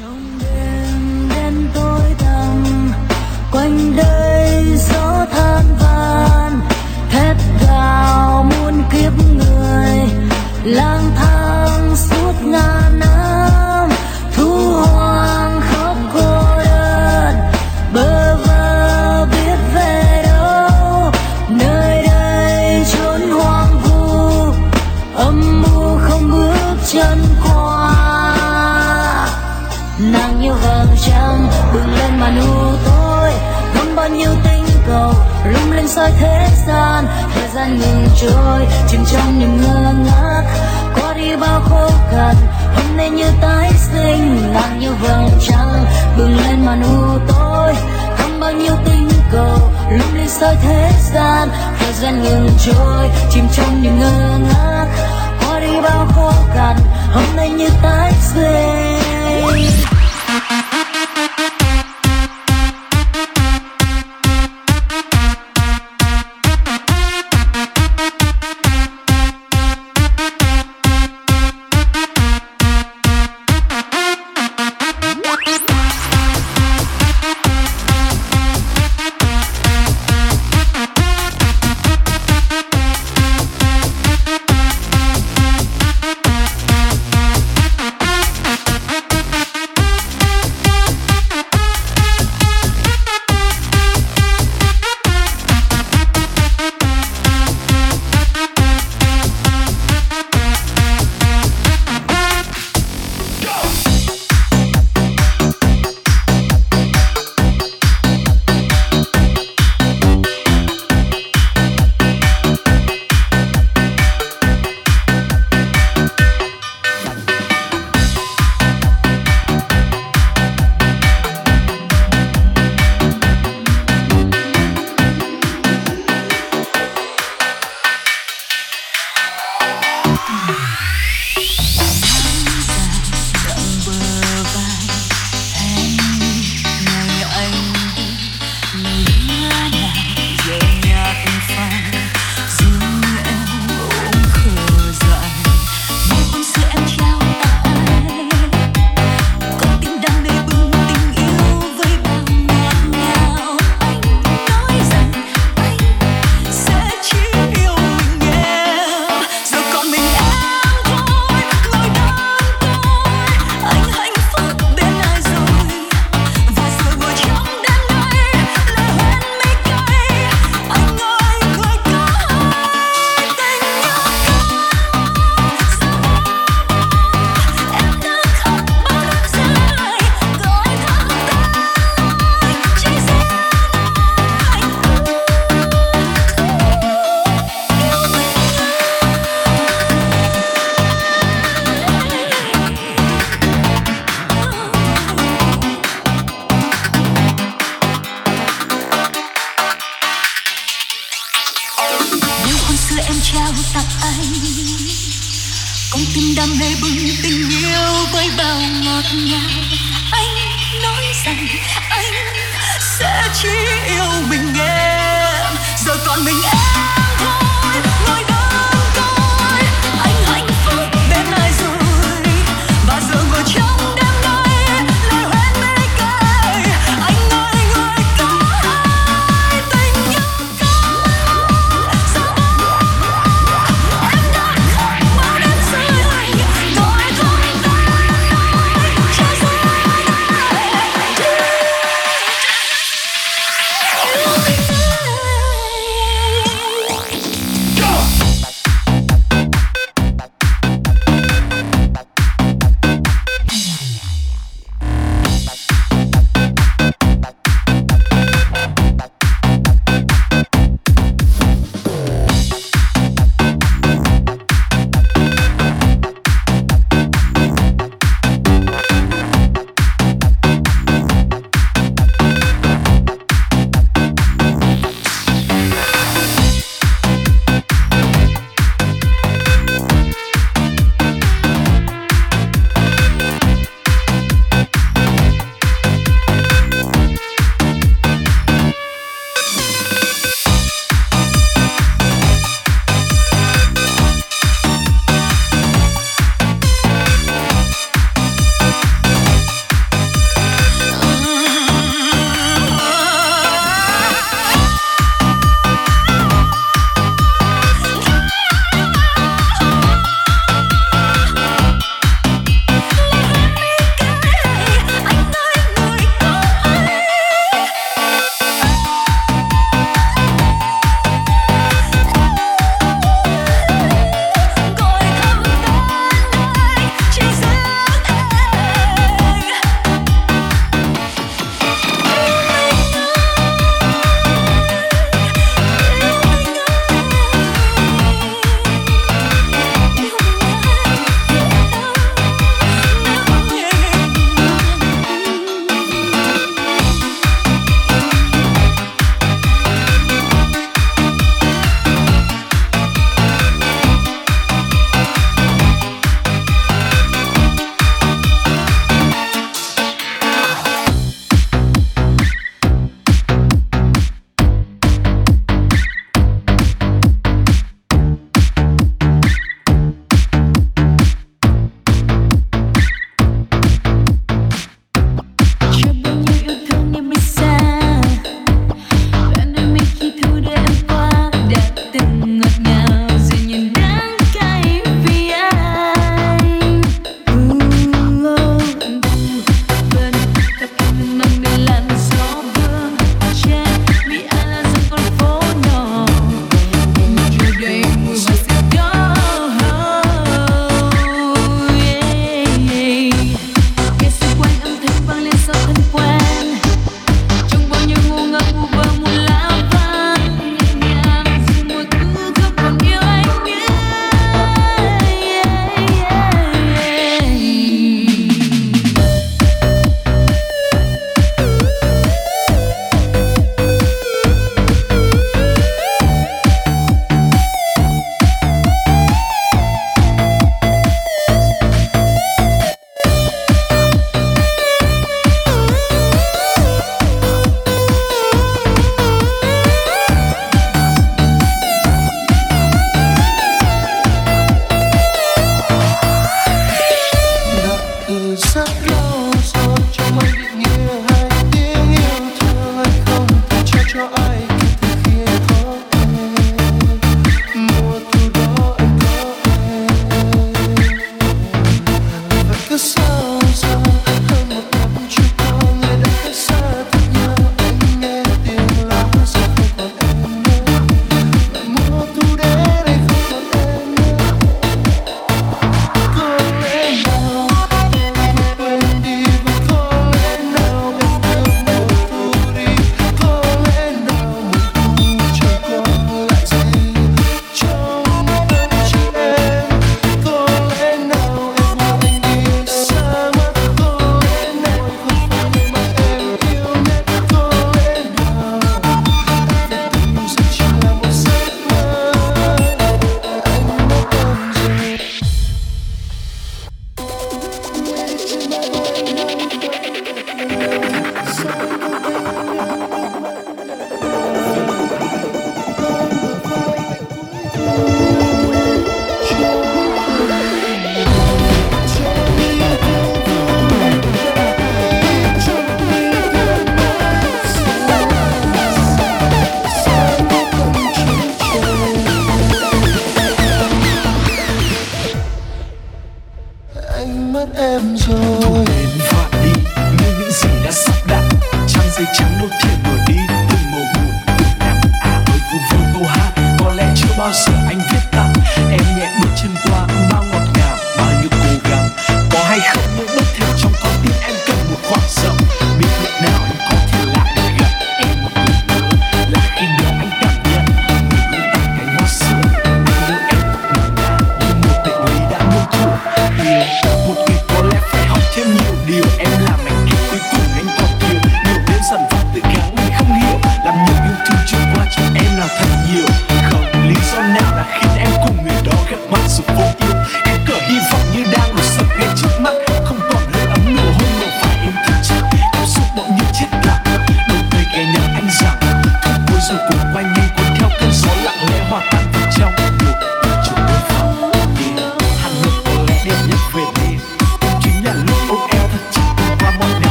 永远 với thế gian, thời gian ngừng trôi, chìm trong niềm ngơ ngác. Qua đi bao khó khăn, hôm nay như tái sinh nắng như vầng trăng bừng lên màn u tối. Không bao nhiêu tinh cầu, lung linh soi thế gian, thời gian ngừng trôi, chìm trong niềm ngơ ngác. Qua đi bao khó khăn, hôm nay như tái sinh. ngọt ngào anh nói rằng anh sẽ chỉ yêu mình em. Giờ còn mình em.